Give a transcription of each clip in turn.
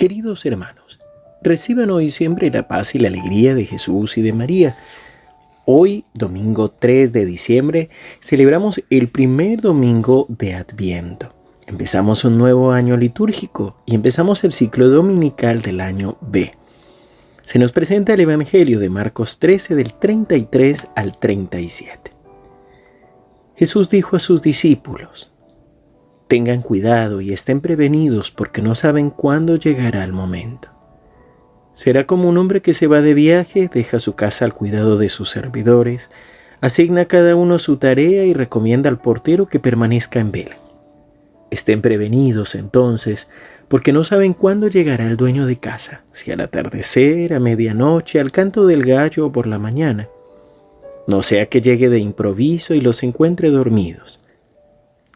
Queridos hermanos, reciban hoy siempre la paz y la alegría de Jesús y de María. Hoy, domingo 3 de diciembre, celebramos el primer domingo de Adviento. Empezamos un nuevo año litúrgico y empezamos el ciclo dominical del año B. Se nos presenta el Evangelio de Marcos 13 del 33 al 37. Jesús dijo a sus discípulos, Tengan cuidado y estén prevenidos porque no saben cuándo llegará el momento. Será como un hombre que se va de viaje, deja su casa al cuidado de sus servidores, asigna a cada uno su tarea y recomienda al portero que permanezca en vela. Estén prevenidos entonces, porque no saben cuándo llegará el dueño de casa, si al atardecer, a medianoche, al canto del gallo o por la mañana. No sea que llegue de improviso y los encuentre dormidos.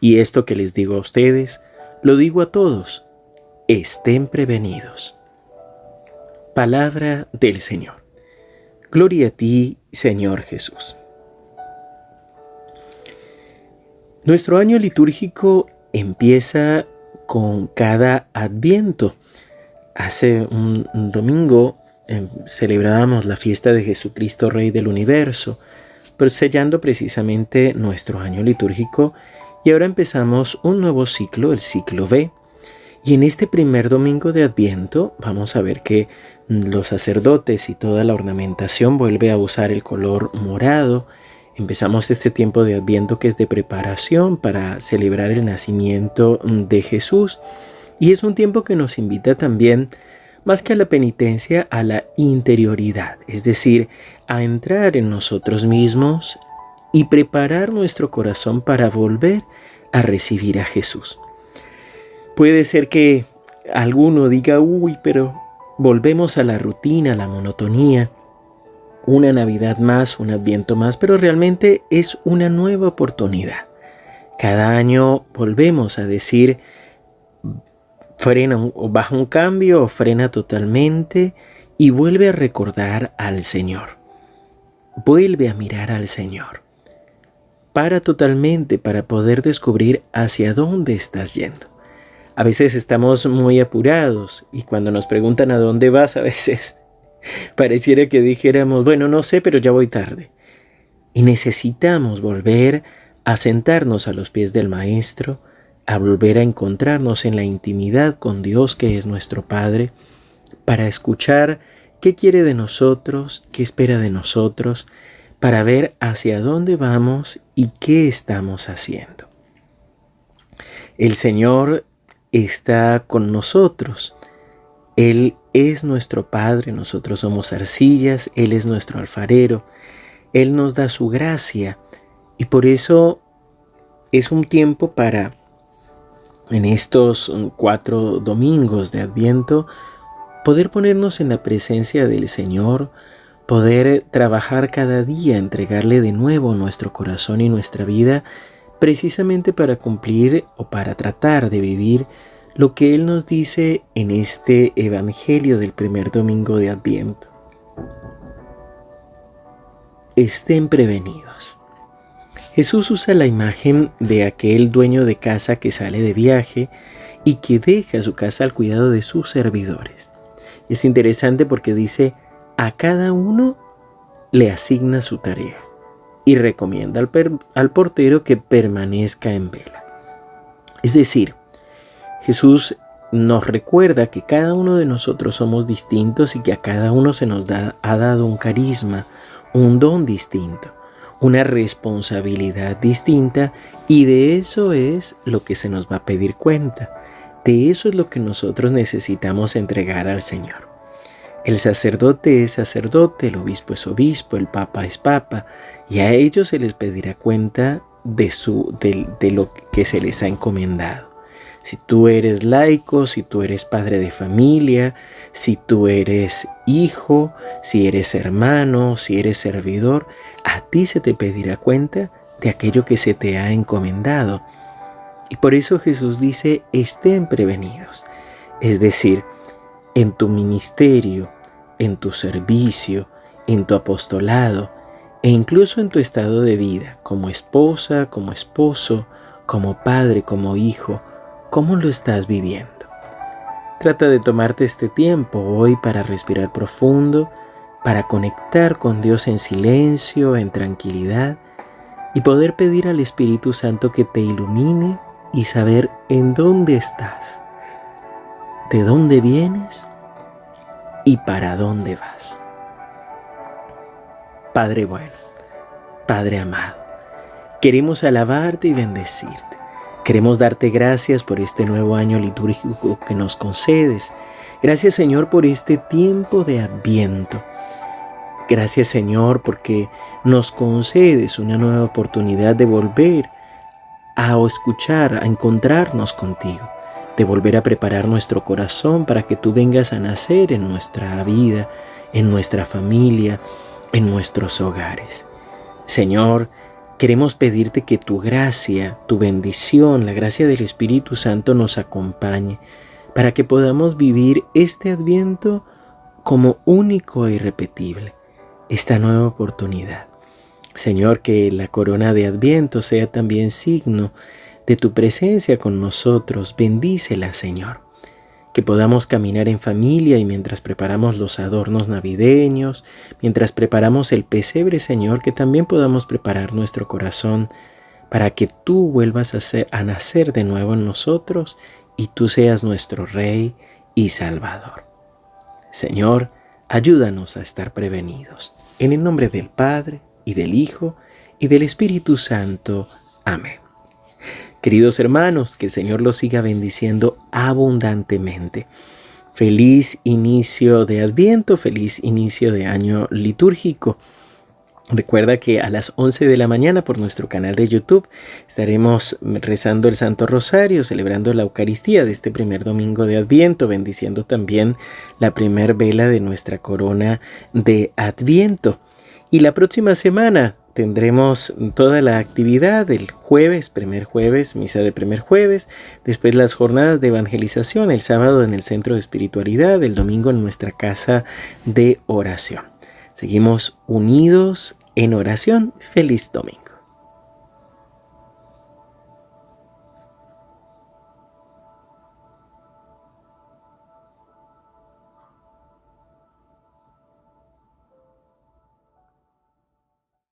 Y esto que les digo a ustedes, lo digo a todos, estén prevenidos. Palabra del Señor. Gloria a ti, Señor Jesús. Nuestro año litúrgico empieza con cada adviento. Hace un, domingo em, celebrábamos la fiesta de Jesucristo, Rey del Universo, sellando precisamente nuestro año litúrgico y ahora empezamos un nuevo ciclo, el ciclo B. Y en este primer domingo de Adviento vamos a ver que los sacerdotes y toda la ornamentación vuelve a usar el color morado. Empezamos este tiempo de Adviento que es de preparación para celebrar el nacimiento de Jesús. Y es un tiempo que nos invita también, más que a la penitencia, a la interioridad, es decir, a entrar en nosotros mismos, y preparar nuestro corazón para volver a recibir a Jesús. Puede ser que alguno diga, uy, pero volvemos a la rutina, a la monotonía, una Navidad más, un Adviento más, pero realmente es una nueva oportunidad. Cada año volvemos a decir, frena o baja un cambio o frena totalmente y vuelve a recordar al Señor. Vuelve a mirar al Señor para totalmente para poder descubrir hacia dónde estás yendo. A veces estamos muy apurados y cuando nos preguntan a dónde vas, a veces pareciera que dijéramos, bueno, no sé, pero ya voy tarde. Y necesitamos volver a sentarnos a los pies del Maestro, a volver a encontrarnos en la intimidad con Dios que es nuestro Padre, para escuchar qué quiere de nosotros, qué espera de nosotros, para ver hacia dónde vamos y qué estamos haciendo. El Señor está con nosotros. Él es nuestro Padre, nosotros somos arcillas, Él es nuestro alfarero, Él nos da su gracia y por eso es un tiempo para, en estos cuatro domingos de Adviento, poder ponernos en la presencia del Señor, poder trabajar cada día, entregarle de nuevo nuestro corazón y nuestra vida, precisamente para cumplir o para tratar de vivir lo que Él nos dice en este Evangelio del primer domingo de Adviento. Estén prevenidos. Jesús usa la imagen de aquel dueño de casa que sale de viaje y que deja su casa al cuidado de sus servidores. Es interesante porque dice, a cada uno le asigna su tarea y recomienda al, portero que permanezca en vela. Es decir, Jesús nos recuerda que cada uno de nosotros somos distintos y que a cada uno se nos ha dado un carisma, un don distinto, una responsabilidad distinta y de eso es lo que se nos va a pedir cuenta. De eso es lo que nosotros necesitamos entregar al Señor. El sacerdote es sacerdote, el obispo es obispo, el papa es papa, y a ellos se les pedirá cuenta de, su, de, lo que se les ha encomendado. Si tú eres laico, si tú eres padre de familia, si tú eres hijo, si eres hermano, si eres servidor, a ti se te pedirá cuenta de aquello que se te ha encomendado. Y por eso Jesús dice, estén prevenidos. Es decir, en tu ministerio, en tu servicio, en tu apostolado e incluso en tu estado de vida, como esposa, como esposo, como padre, como hijo, ¿cómo lo estás viviendo? Trata de tomarte este tiempo hoy para respirar profundo, para conectar con Dios en silencio, en tranquilidad y poder pedir al Espíritu Santo que te ilumine y saber en dónde estás, de dónde vienes y para dónde vas. Padre bueno, Padre amado, queremos alabarte y bendecirte. Queremos darte gracias por este nuevo año litúrgico que nos concedes. Gracias Señor por este tiempo de adviento. Gracias Señor porque nos concedes una nueva oportunidad de volver a escuchar, a encontrarnos contigo, de volver a preparar nuestro corazón para que tú vengas a nacer en nuestra vida, en nuestra familia, en nuestros hogares. Señor, queremos pedirte que tu gracia, tu bendición, la gracia del Espíritu Santo nos acompañe para que podamos vivir este adviento como único e irrepetible, esta nueva oportunidad. Señor, que la corona de Adviento sea también signo de tu presencia con nosotros. Bendícela, Señor. Que podamos caminar en familia y mientras preparamos los adornos navideños, mientras preparamos el pesebre, Señor, que también podamos preparar nuestro corazón para que tú vuelvas a, a nacer de nuevo en nosotros y tú seas nuestro Rey y Salvador. Señor, ayúdanos a estar prevenidos. En el nombre del Padre, y del Hijo, y del Espíritu Santo. Amén. Queridos hermanos, que el Señor los siga bendiciendo abundantemente. Feliz inicio de Adviento, feliz inicio de año litúrgico. Recuerda que a las 11 de la mañana por nuestro canal de YouTube estaremos rezando el Santo Rosario, celebrando la Eucaristía de este primer domingo de Adviento, bendiciendo también la primer vela de nuestra corona de Adviento. Y la próxima semana tendremos toda la actividad el jueves, primer jueves, misa de primer jueves, después las jornadas de evangelización, el sábado en el centro de espiritualidad, el domingo en nuestra casa de oración. Seguimos unidos en oración. Feliz domingo.